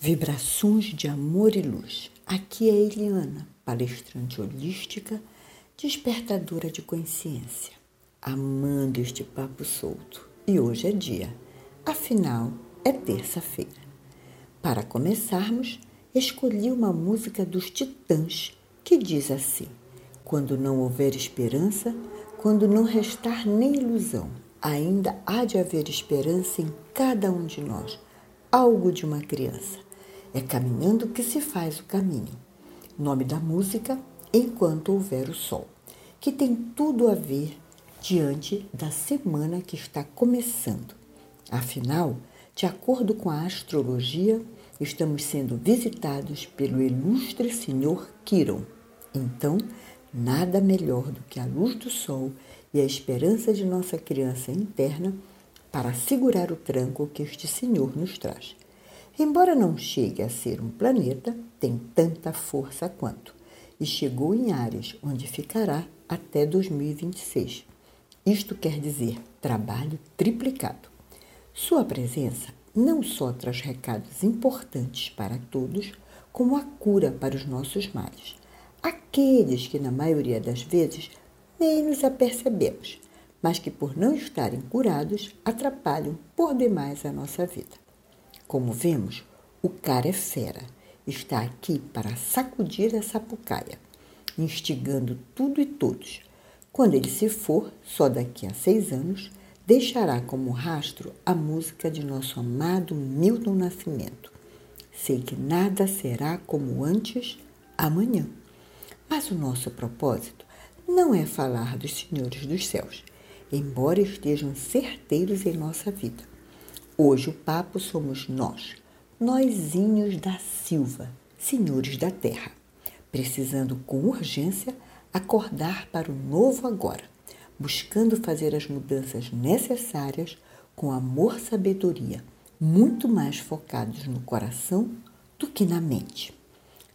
Vibrações de amor e luz. Aqui é Eliana, palestrante holística, despertadora de consciência, amando este papo solto. E hoje é dia, afinal é terça-feira. Para começarmos, escolhi uma música dos Titãs que diz assim: Quando não houver esperança, quando não restar nem ilusão, ainda há de haver esperança em cada um de nós, algo de uma criança. É caminhando que se faz o caminho. Nome da música Enquanto Houver o Sol, que tem tudo a ver diante da semana que está começando. Afinal, de acordo com a astrologia, estamos sendo visitados pelo ilustre senhor Quiron. Então, nada melhor do que a luz do sol e a esperança de nossa criança interna para segurar o tranco que este senhor nos traz. Embora não chegue a ser um planeta, tem tanta força quanto, e chegou em áreas onde ficará até 2026. Isto quer dizer trabalho triplicado. Sua presença não só traz recados importantes para todos, como a cura para os nossos males, aqueles que, na maioria das vezes, nem nos apercebemos, mas que, por não estarem curados, atrapalham por demais a nossa vida. Como vemos, o cara é fera. Está aqui para sacudir a sapucaia, instigando tudo e todos. Quando ele se for, só daqui a seis anos, deixará como rastro a música de nosso amado Milton Nascimento. Sei que nada será como antes amanhã. Mas o nosso propósito não é falar dos senhores dos céus, embora estejam certeiros em nossa vida. Hoje o papo somos nós, nóizinhos da Silva, senhores da terra, precisando com urgência acordar para o novo agora, buscando fazer as mudanças necessárias com amor sabedoria, muito mais focados no coração do que na mente.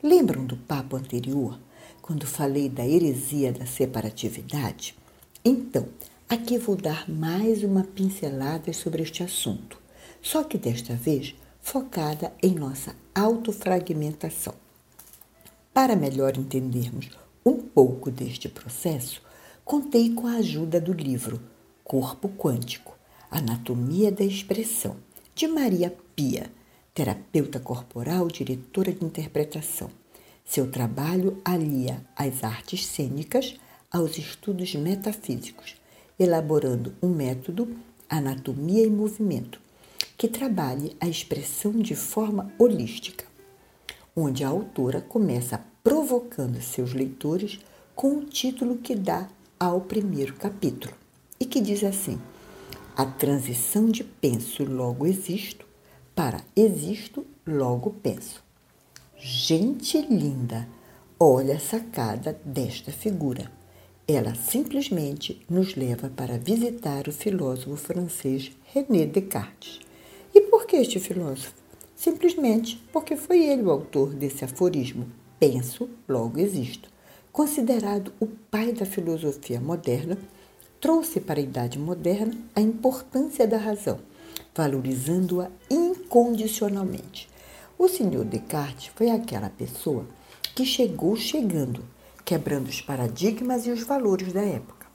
Lembram do papo anterior, quando falei da heresia da separatividade? Então, aqui vou dar mais uma pincelada sobre este assunto só que desta vez focada em nossa autofragmentação. Para melhor entendermos um pouco deste processo, contei com a ajuda do livro Corpo Quântico Anatomia da Expressão, de Maria Pia, terapeuta corporal, diretora de interpretação. Seu trabalho alia as artes cênicas aos estudos metafísicos, elaborando um método Anatomia e Movimento que trabalhe a expressão de forma holística, onde a autora começa provocando seus leitores com o título que dá ao primeiro capítulo e que diz assim: A transição de penso logo existo para existo logo penso. Gente linda, olha a sacada desta figura. Ela simplesmente nos leva para visitar o filósofo francês René Descartes e por que este filósofo? Simplesmente porque foi ele o autor desse aforismo: penso, logo existo. Considerado o pai da filosofia moderna, trouxe para a idade moderna a importância da razão, valorizando-a incondicionalmente. O senhor Descartes foi aquela pessoa que chegou chegando, quebrando os paradigmas e os valores da época.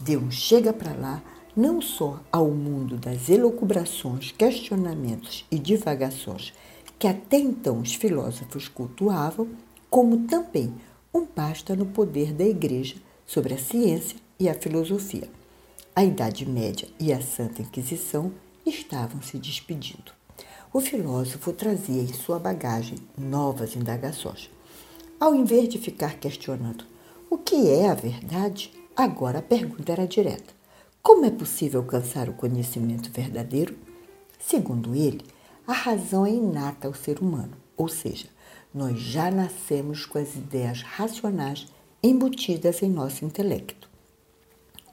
Deu um chega para lá não só ao mundo das elucubrações, questionamentos e divagações que até então os filósofos cultuavam, como também um basta no poder da Igreja sobre a ciência e a filosofia. A Idade Média e a Santa Inquisição estavam se despedindo. O filósofo trazia em sua bagagem novas indagações. Ao invés de ficar questionando o que é a verdade, agora a pergunta era direta: como é possível alcançar o conhecimento verdadeiro? Segundo ele, a razão é inata ao ser humano, ou seja, nós já nascemos com as ideias racionais embutidas em nosso intelecto.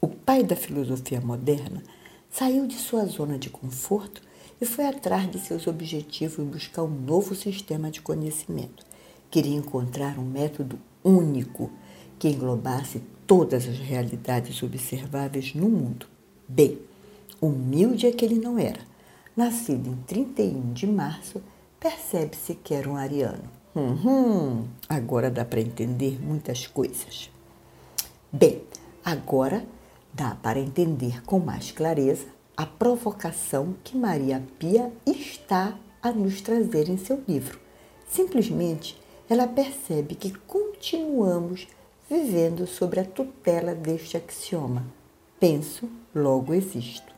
O pai da filosofia moderna saiu de sua zona de conforto e foi atrás de seus objetivos em buscar um novo sistema de conhecimento. Queria encontrar um método único que englobasse todas as realidades observáveis no mundo. Bem, humilde é que ele não era. Nascido em 31 de março percebe-se que era um ariano. Uhum, agora dá para entender muitas coisas. Bem, agora dá para entender com mais clareza a provocação que Maria Pia está a nos trazer em seu livro. Simplesmente, ela percebe que continuamos vivendo sob a tutela deste axioma: penso, logo existo.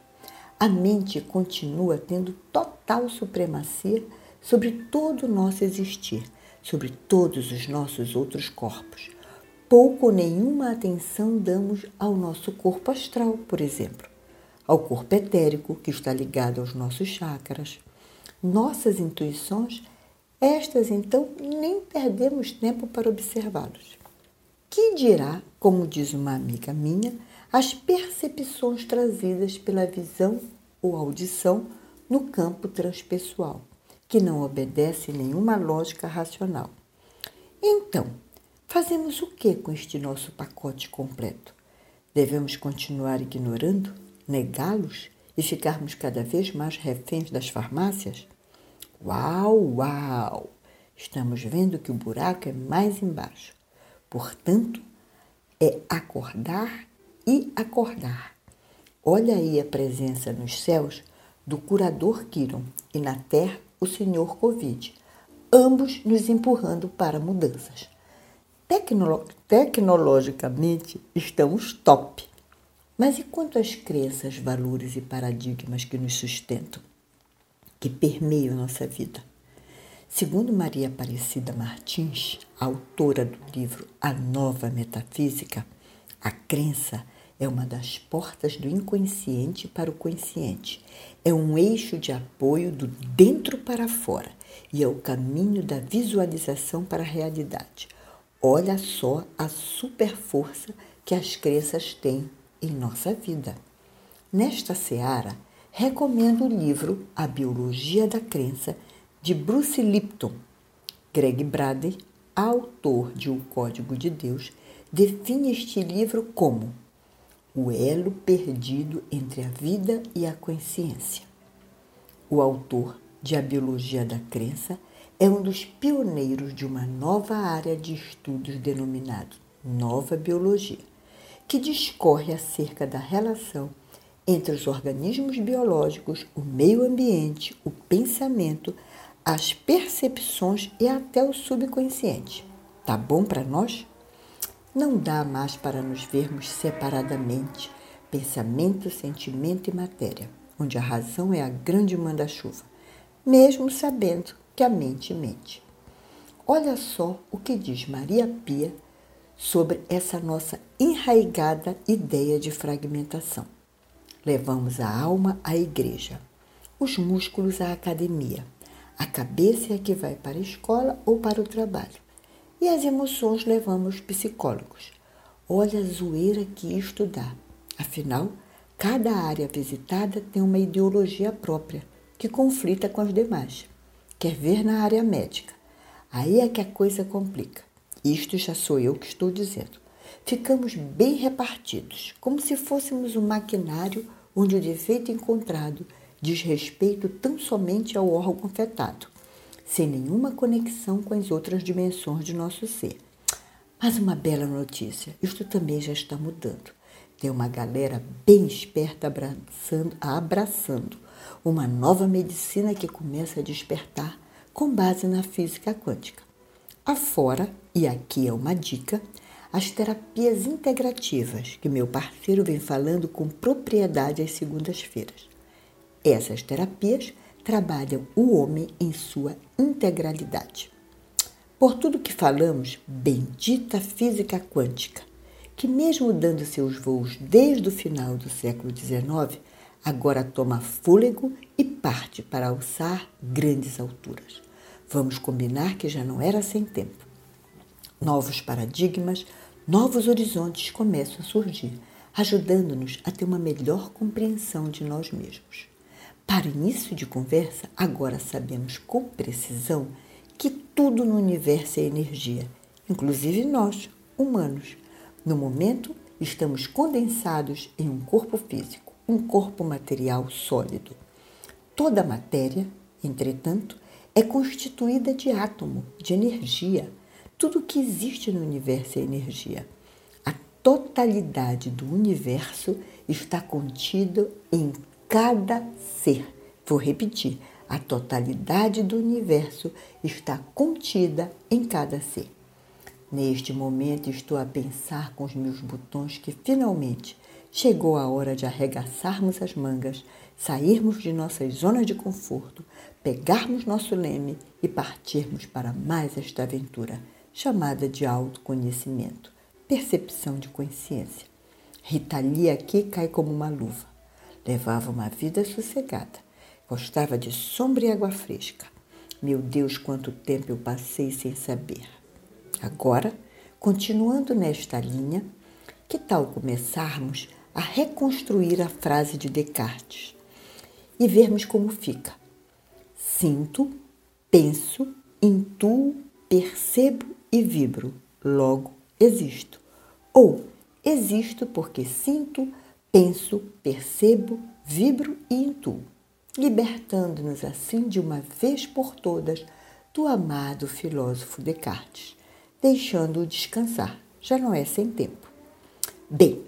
A mente continua tendo total supremacia sobre todo o nosso existir, sobre todos os nossos outros corpos. Pouco ou nenhuma atenção damos ao nosso corpo astral, por exemplo, ao corpo etérico, que está ligado aos nossos chakras. Nossas intuições, estas então nem perdemos tempo para observá-los. Que dirá, como diz uma amiga minha, as percepções trazidas pela visão ou audição no campo transpessoal, que não obedece nenhuma lógica racional. Então, fazemos o que com este nosso pacote completo? Devemos continuar ignorando, negá-los e ficarmos cada vez mais reféns das farmácias? Uau, uau! Estamos vendo que o buraco é mais embaixo. Portanto, é acordar e acordar. Olha aí a presença nos céus do curador Kiron e na terra o senhor Covid, ambos nos empurrando para mudanças. Tecnolo tecnologicamente estamos top. Mas e quanto às crenças, valores e paradigmas que nos sustentam, que permeiam nossa vida? Segundo Maria Aparecida Martins, autora do livro A Nova Metafísica, a crença é uma das portas do inconsciente para o consciente. É um eixo de apoio do dentro para fora e é o caminho da visualização para a realidade. Olha só a super força que as crenças têm em nossa vida. Nesta seara, recomendo o livro A Biologia da Crença, de Bruce Lipton. Greg Braden, autor de O Código de Deus, define este livro como o elo perdido entre a vida e a consciência. O autor de A Biologia da Crença é um dos pioneiros de uma nova área de estudos denominado Nova Biologia, que discorre acerca da relação entre os organismos biológicos, o meio ambiente, o pensamento, as percepções e até o subconsciente. Tá bom para nós? Não dá mais para nos vermos separadamente, pensamento, sentimento e matéria, onde a razão é a grande manda-chuva, mesmo sabendo que a mente mente. Olha só o que diz Maria Pia sobre essa nossa enraigada ideia de fragmentação. Levamos a alma à igreja, os músculos à academia, a cabeça é a que vai para a escola ou para o trabalho e as emoções levamos psicólogos. Olha a zoeira que isto dá. Afinal, cada área visitada tem uma ideologia própria que conflita com as demais. Quer ver na área médica? Aí é que a coisa complica. Isto já sou eu que estou dizendo. Ficamos bem repartidos, como se fôssemos um maquinário onde o defeito encontrado diz respeito tão somente ao órgão afetado sem nenhuma conexão com as outras dimensões de nosso ser. Mas uma bela notícia: isto também já está mudando. Tem uma galera bem esperta abraçando, abraçando uma nova medicina que começa a despertar com base na física quântica. Afora, e aqui é uma dica, as terapias integrativas que meu parceiro vem falando com propriedade às segundas-feiras. Essas terapias trabalham o homem em sua integralidade. Por tudo que falamos, bendita física quântica, que mesmo dando seus voos desde o final do século XIX, agora toma fôlego e parte para alçar grandes alturas. Vamos combinar que já não era sem tempo. Novos paradigmas, novos horizontes começam a surgir, ajudando-nos a ter uma melhor compreensão de nós mesmos. Para início de conversa, agora sabemos com precisão que tudo no universo é energia, inclusive nós, humanos. No momento, estamos condensados em um corpo físico, um corpo material sólido. Toda matéria, entretanto, é constituída de átomo, de energia. Tudo que existe no universo é energia. A totalidade do universo está contido em cada ser. Vou repetir: a totalidade do universo está contida em cada ser. Neste momento estou a pensar com os meus botões que finalmente chegou a hora de arregaçarmos as mangas, sairmos de nossas zonas de conforto, pegarmos nosso leme e partirmos para mais esta aventura chamada de autoconhecimento, percepção de consciência. Rita Lee aqui cai como uma luva. Levava uma vida sossegada. Gostava de sombra e água fresca. Meu Deus, quanto tempo eu passei sem saber. Agora, continuando nesta linha, que tal começarmos a reconstruir a frase de Descartes e vermos como fica? Sinto, penso, intuo, percebo e vibro, logo existo. Ou existo porque sinto, penso, percebo, vibro e intuo, libertando-nos assim de uma vez por todas do amado filósofo Descartes deixando-o descansar. Já não é sem tempo. Bem,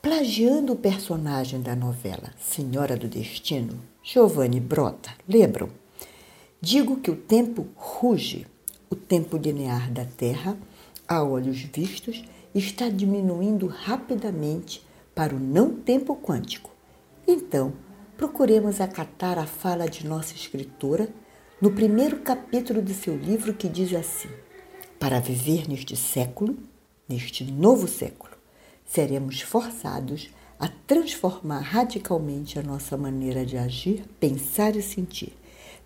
plagiando o personagem da novela Senhora do Destino, Giovanni Brota, lembram? Digo que o tempo ruge, o tempo linear da Terra, a olhos vistos, está diminuindo rapidamente para o não tempo quântico. Então, procuremos acatar a fala de nossa escritora no primeiro capítulo de seu livro que diz assim: para viver neste século, neste novo século, seremos forçados a transformar radicalmente a nossa maneira de agir, pensar e sentir.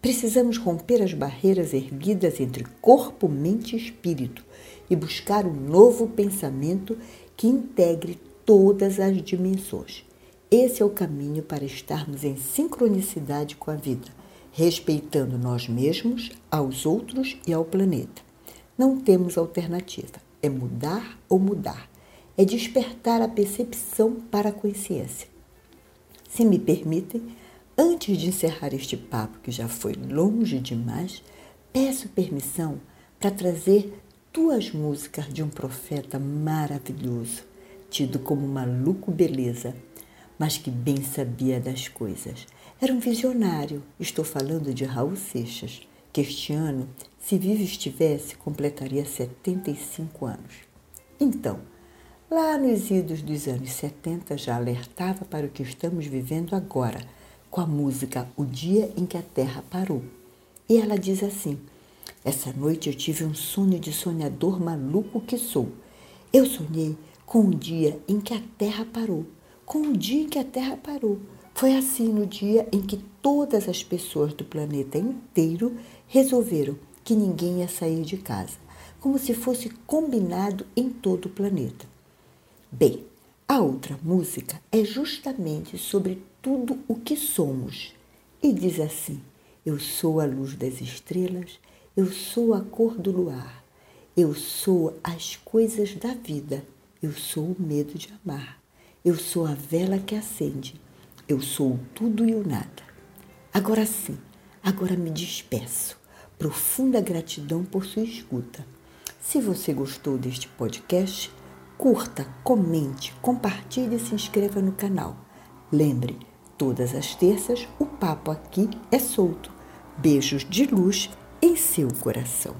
Precisamos romper as barreiras erguidas entre corpo, mente e espírito e buscar um novo pensamento que integre todas as dimensões. Esse é o caminho para estarmos em sincronicidade com a vida, respeitando nós mesmos, aos outros e ao planeta. Não temos alternativa. É mudar ou mudar. É despertar a percepção para a consciência. Se me permitem, antes de encerrar este papo que já foi longe demais, peço permissão para trazer duas músicas de um profeta maravilhoso, tido como maluco beleza, mas que bem sabia das coisas. Era um visionário. Estou falando de Raul Seixas que este ano, se vivo estivesse, completaria 75 anos. Então, lá nos idos dos anos 70 já alertava para o que estamos vivendo agora, com a música O Dia em que a Terra Parou. E ela diz assim: Essa noite eu tive um sonho de sonhador maluco que sou. Eu sonhei com o dia em que a Terra parou, com o dia em que a Terra parou. Foi assim no dia em que todas as pessoas do planeta inteiro resolveram que ninguém ia sair de casa, como se fosse combinado em todo o planeta. Bem, a outra música é justamente sobre tudo o que somos e diz assim: Eu sou a luz das estrelas, eu sou a cor do luar, eu sou as coisas da vida, eu sou o medo de amar, eu sou a vela que acende, eu sou o tudo e o nada. Agora sim, agora me despeço profunda gratidão por sua escuta. Se você gostou deste podcast, curta, comente, compartilhe e se inscreva no canal. Lembre, todas as terças o papo aqui é solto. Beijos de luz em seu coração.